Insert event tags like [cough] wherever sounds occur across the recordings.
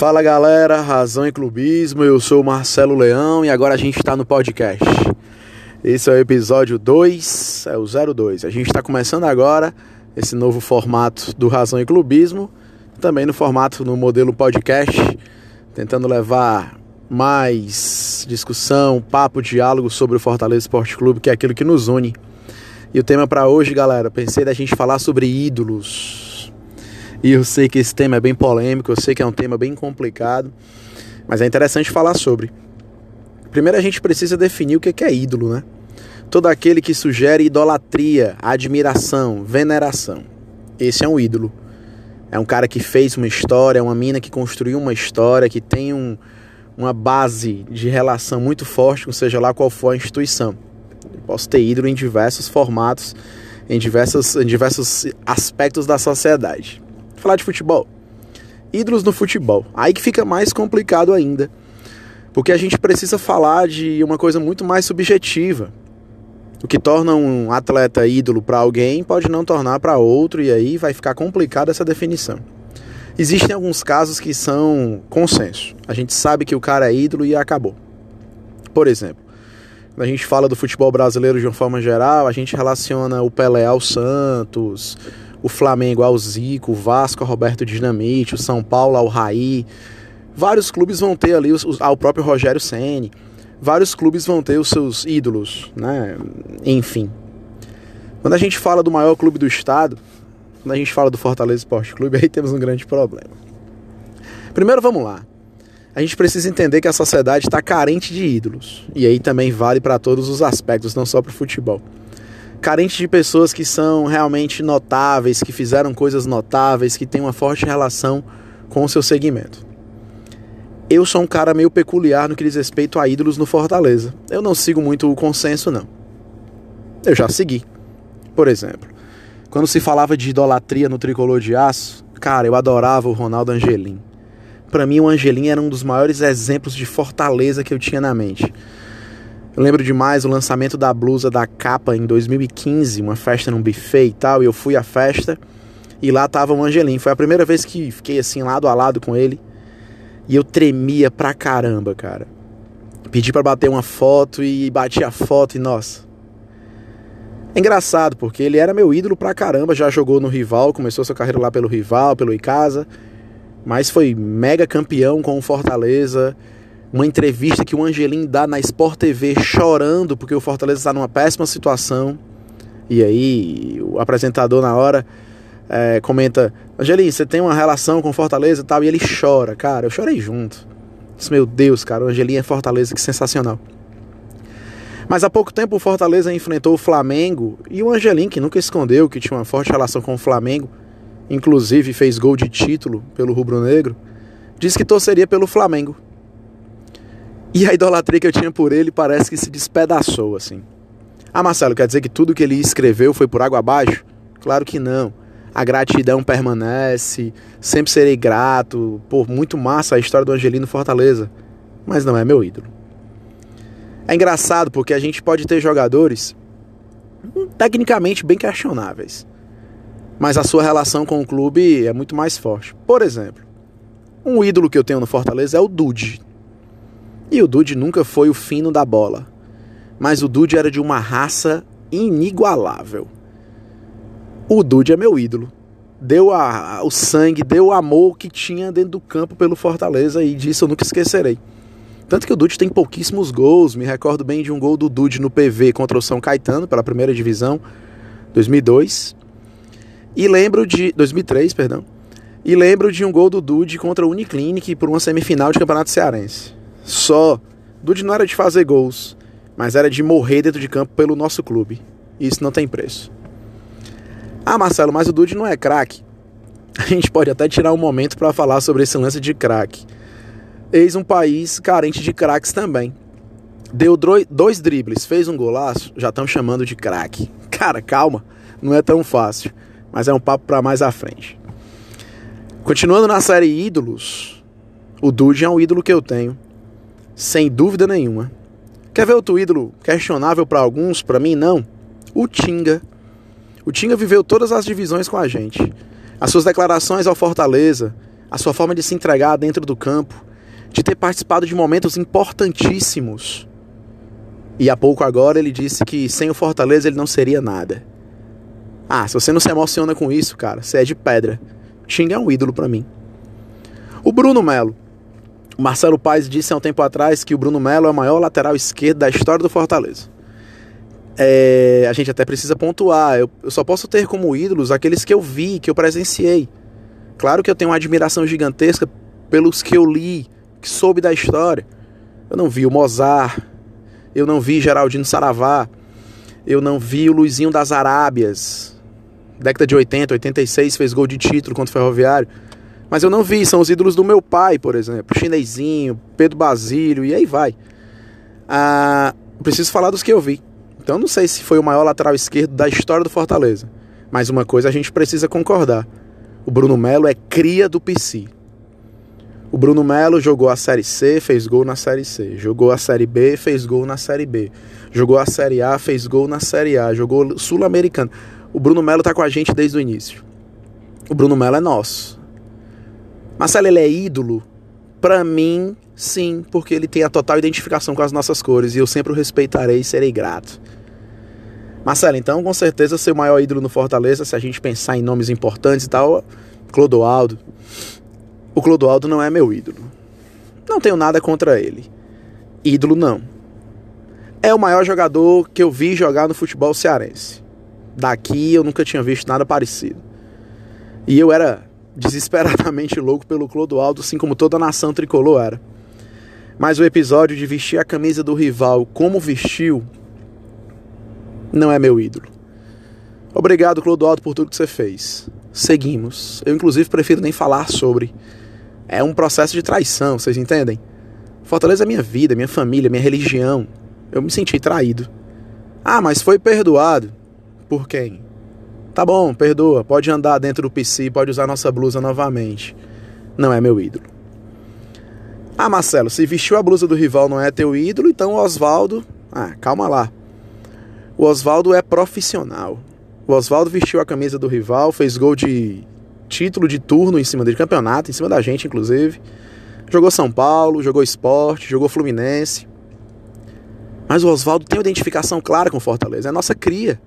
Fala galera, Razão e Clubismo, eu sou o Marcelo Leão e agora a gente está no podcast. Esse é o episódio 2, é o 02. A gente está começando agora esse novo formato do Razão e Clubismo, também no formato no modelo podcast, tentando levar mais discussão, papo, diálogo sobre o Fortaleza Esporte Clube, que é aquilo que nos une. E o tema para hoje, galera, pensei da gente falar sobre ídolos e eu sei que esse tema é bem polêmico, eu sei que é um tema bem complicado, mas é interessante falar sobre. Primeiro a gente precisa definir o que é ídolo, né? Todo aquele que sugere idolatria, admiração, veneração. Esse é um ídolo. É um cara que fez uma história, é uma mina que construiu uma história, que tem um, uma base de relação muito forte com seja lá qual for a instituição. Eu posso ter ídolo em diversos formatos, em diversos, em diversos aspectos da sociedade falar de futebol. Ídolos no futebol. Aí que fica mais complicado ainda. Porque a gente precisa falar de uma coisa muito mais subjetiva. O que torna um atleta ídolo para alguém pode não tornar para outro, e aí vai ficar complicada essa definição. Existem alguns casos que são consenso. A gente sabe que o cara é ídolo e acabou. Por exemplo, quando a gente fala do futebol brasileiro de uma forma geral, a gente relaciona o Pelé ao Santos, o Flamengo ao Zico, o Vasco ao Roberto Dinamite, o São Paulo ao Raí. Vários clubes vão ter ali os, ao próprio Rogério Ceni. Vários clubes vão ter os seus ídolos, né? Enfim. Quando a gente fala do maior clube do estado, quando a gente fala do Fortaleza Esporte Clube, [laughs] aí temos um grande problema. Primeiro, vamos lá. A gente precisa entender que a sociedade está carente de ídolos. E aí também vale para todos os aspectos, não só para o futebol carente de pessoas que são realmente notáveis, que fizeram coisas notáveis, que têm uma forte relação com o seu segmento. Eu sou um cara meio peculiar no que diz respeito a ídolos no Fortaleza. Eu não sigo muito o consenso, não. Eu já segui. Por exemplo, quando se falava de idolatria no tricolor de aço, cara, eu adorava o Ronaldo Angelim. Para mim, o Angelim era um dos maiores exemplos de Fortaleza que eu tinha na mente. Eu lembro demais o lançamento da blusa da capa em 2015, uma festa num buffet e tal, e eu fui à festa e lá tava o Angelim. Foi a primeira vez que fiquei assim lado a lado com ele e eu tremia pra caramba, cara. Pedi para bater uma foto e bati a foto e nossa. É engraçado porque ele era meu ídolo pra caramba, já jogou no rival, começou sua carreira lá pelo rival, pelo Icasa, mas foi mega campeão com o Fortaleza uma entrevista que o Angelim dá na Sport TV chorando porque o Fortaleza está numa péssima situação. E aí o apresentador na hora é, comenta: Angelim, você tem uma relação com Fortaleza e tal? E ele chora, cara. Eu chorei junto. Disse, meu Deus, cara, o Angelim é Fortaleza, que sensacional. Mas há pouco tempo o Fortaleza enfrentou o Flamengo e o Angelim, que nunca escondeu que tinha uma forte relação com o Flamengo, inclusive fez gol de título pelo Rubro Negro, disse que torceria pelo Flamengo. E a idolatria que eu tinha por ele parece que se despedaçou, assim. Ah, Marcelo, quer dizer que tudo que ele escreveu foi por água abaixo? Claro que não. A gratidão permanece, sempre serei grato, por muito massa a história do Angelino Fortaleza. Mas não é meu ídolo. É engraçado porque a gente pode ter jogadores tecnicamente bem questionáveis. Mas a sua relação com o clube é muito mais forte. Por exemplo, um ídolo que eu tenho no Fortaleza é o Dude, e o Dude nunca foi o fino da bola, mas o Dude era de uma raça inigualável. O Dude é meu ídolo. Deu a, o sangue, deu o amor que tinha dentro do campo pelo Fortaleza e disso eu nunca esquecerei. Tanto que o Dude tem pouquíssimos gols. Me recordo bem de um gol do Dude no PV contra o São Caetano, pela primeira divisão, 2002. E lembro de. 2003, perdão. E lembro de um gol do Dude contra o Uniclinic por uma semifinal de Campeonato Cearense só. Dude não era de fazer gols, mas era de morrer dentro de campo pelo nosso clube. E isso não tem preço. Ah, Marcelo, mas o Dude não é craque. A gente pode até tirar um momento para falar sobre esse lance de craque. Eis um país carente de craques também. Deu dois dribles, fez um golaço, já estão chamando de craque. [laughs] Cara, calma, não é tão fácil, mas é um papo para mais à frente. Continuando na série Ídolos, o Dude é um ídolo que eu tenho sem dúvida nenhuma. Quer ver outro ídolo questionável para alguns, para mim não? O Tinga. O Tinga viveu todas as divisões com a gente. As suas declarações ao Fortaleza, a sua forma de se entregar dentro do campo, de ter participado de momentos importantíssimos. E há pouco agora ele disse que sem o Fortaleza ele não seria nada. Ah, se você não se emociona com isso, cara, você é de pedra. Xinga é um ídolo para mim. O Bruno Melo. O Marcelo Paes disse há um tempo atrás que o Bruno Melo é o maior lateral esquerdo da história do Fortaleza. É, a gente até precisa pontuar. Eu, eu só posso ter como ídolos aqueles que eu vi, que eu presenciei. Claro que eu tenho uma admiração gigantesca pelos que eu li, que soube da história. Eu não vi o Mozart, eu não vi Geraldino Saravá, eu não vi o Luizinho das Arábias. Década de 80, 86 fez gol de título contra o Ferroviário. Mas eu não vi, são os ídolos do meu pai, por exemplo. Chinesinho, Pedro Basílio, e aí vai. Ah, preciso falar dos que eu vi. Então não sei se foi o maior lateral esquerdo da história do Fortaleza. Mas uma coisa a gente precisa concordar. O Bruno Melo é cria do PC. O Bruno Melo jogou a Série C, fez gol na Série C. Jogou a Série B, fez gol na Série B. Jogou a Série A, fez gol na Série A. Jogou Sul-Americano. O Bruno Melo tá com a gente desde o início. O Bruno Melo é nosso. Marcelo, ele é ídolo? Para mim, sim, porque ele tem a total identificação com as nossas cores e eu sempre o respeitarei e serei grato. Marcelo, então com certeza seu maior ídolo no Fortaleza, se a gente pensar em nomes importantes e tal, Clodoaldo. O Clodoaldo não é meu ídolo. Não tenho nada contra ele. Ídolo não. É o maior jogador que eu vi jogar no futebol cearense. Daqui eu nunca tinha visto nada parecido. E eu era desesperadamente louco pelo Clodoaldo, assim como toda a nação tricolor era. Mas o episódio de vestir a camisa do rival como vestiu não é meu ídolo. Obrigado, Clodoaldo, por tudo que você fez. Seguimos. Eu, inclusive, prefiro nem falar sobre. É um processo de traição, vocês entendem? Fortaleza é minha vida, minha família, minha religião. Eu me senti traído. Ah, mas foi perdoado. Por quem? Tá bom, perdoa. Pode andar dentro do PC, pode usar nossa blusa novamente. Não é meu ídolo. Ah, Marcelo, se vestiu a blusa do rival não é teu ídolo, então o Oswaldo. Ah, calma lá. O Oswaldo é profissional. O Oswaldo vestiu a camisa do rival, fez gol de título de turno em cima dele, campeonato, em cima da gente, inclusive. Jogou São Paulo, jogou esporte, jogou Fluminense. Mas o Oswaldo tem uma identificação clara com Fortaleza, é nossa cria.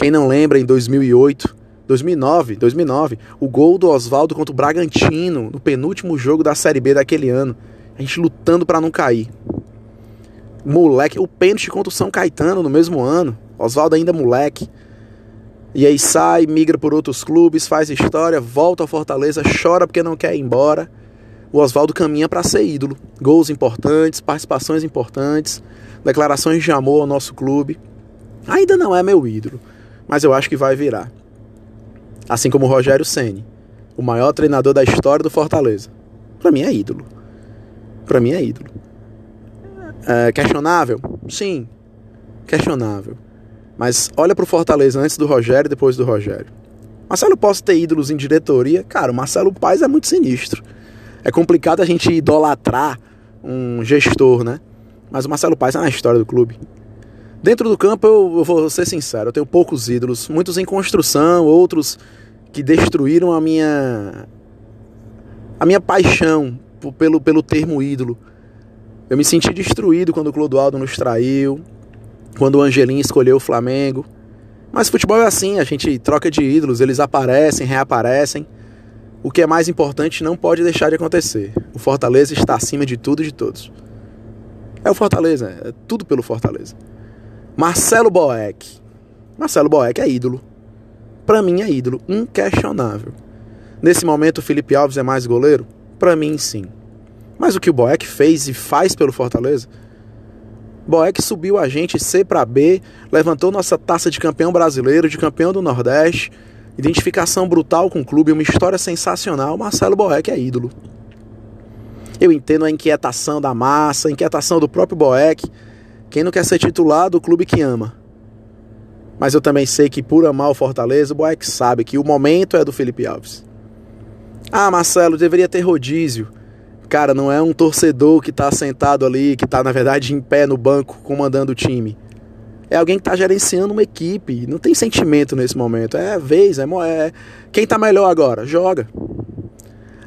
Quem não lembra, em 2008, 2009, 2009, o gol do Oswaldo contra o Bragantino, no penúltimo jogo da Série B daquele ano. A gente lutando para não cair moleque, o pênalti contra o São Caetano no mesmo ano, Oswaldo ainda moleque. E aí sai, migra por outros clubes, faz história, volta ao Fortaleza, chora porque não quer ir embora. O Oswaldo caminha para ser ídolo. Gols importantes, participações importantes, declarações de amor ao nosso clube. Ainda não é meu ídolo, mas eu acho que vai virar. Assim como o Rogério Ceni, o maior treinador da história do Fortaleza. Para mim é ídolo. Para mim é ídolo. É questionável? Sim, questionável. Mas olha pro Fortaleza antes do Rogério e depois do Rogério. Marcelo posso ter ídolos em diretoria? Cara, o Marcelo Paes é muito sinistro. É complicado a gente idolatrar um gestor, né? Mas o Marcelo Paes é na história do clube. Dentro do campo, eu, eu vou ser sincero, eu tenho poucos ídolos, muitos em construção, outros que destruíram a minha a minha paixão pelo, pelo termo ídolo. Eu me senti destruído quando o Clodoaldo nos traiu, quando o Angelim escolheu o Flamengo. Mas futebol é assim, a gente troca de ídolos, eles aparecem, reaparecem. O que é mais importante não pode deixar de acontecer. O Fortaleza está acima de tudo e de todos. É o Fortaleza, é tudo pelo Fortaleza. Marcelo Boeck. Marcelo Boeck é ídolo. Para mim é ídolo, inquestionável. Nesse momento o Felipe Alves é mais goleiro? Para mim sim. Mas o que o Boeck fez e faz pelo Fortaleza? Boeck subiu a gente C para B, levantou nossa taça de campeão brasileiro, de campeão do Nordeste, identificação brutal com o clube, uma história sensacional. Marcelo Boeck é ídolo. Eu entendo a inquietação da massa, a inquietação do próprio Boeck. Quem não quer ser titular do clube que ama? Mas eu também sei que por amar o Fortaleza, o Boeck sabe que o momento é do Felipe Alves. Ah, Marcelo, deveria ter rodízio. Cara, não é um torcedor que está sentado ali, que está na verdade em pé no banco comandando o time. É alguém que está gerenciando uma equipe. Não tem sentimento nesse momento. É vez, é, é... quem está melhor agora, joga.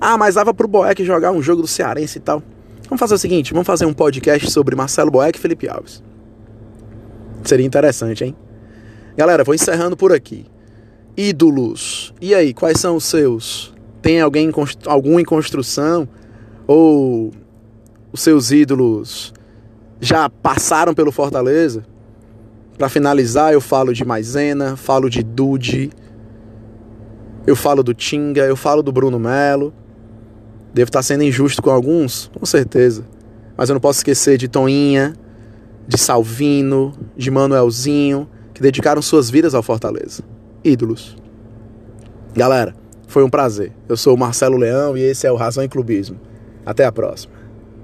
Ah, mas dava pro Boeck jogar um jogo do Cearense e tal. Vamos fazer o seguinte, vamos fazer um podcast sobre Marcelo Boeck e Felipe Alves. Seria interessante, hein? Galera, vou encerrando por aqui. Ídolos. E aí, quais são os seus? Tem alguém algum em construção? Ou os seus ídolos já passaram pelo Fortaleza? Para finalizar, eu falo de Maisena, falo de Dude, eu falo do Tinga, eu falo do Bruno Melo. Devo estar sendo injusto com alguns, com certeza. Mas eu não posso esquecer de Toinha, de Salvino, de Manuelzinho, que dedicaram suas vidas ao Fortaleza. Ídolos. Galera, foi um prazer. Eu sou o Marcelo Leão e esse é o Razão em Clubismo. Até a próxima.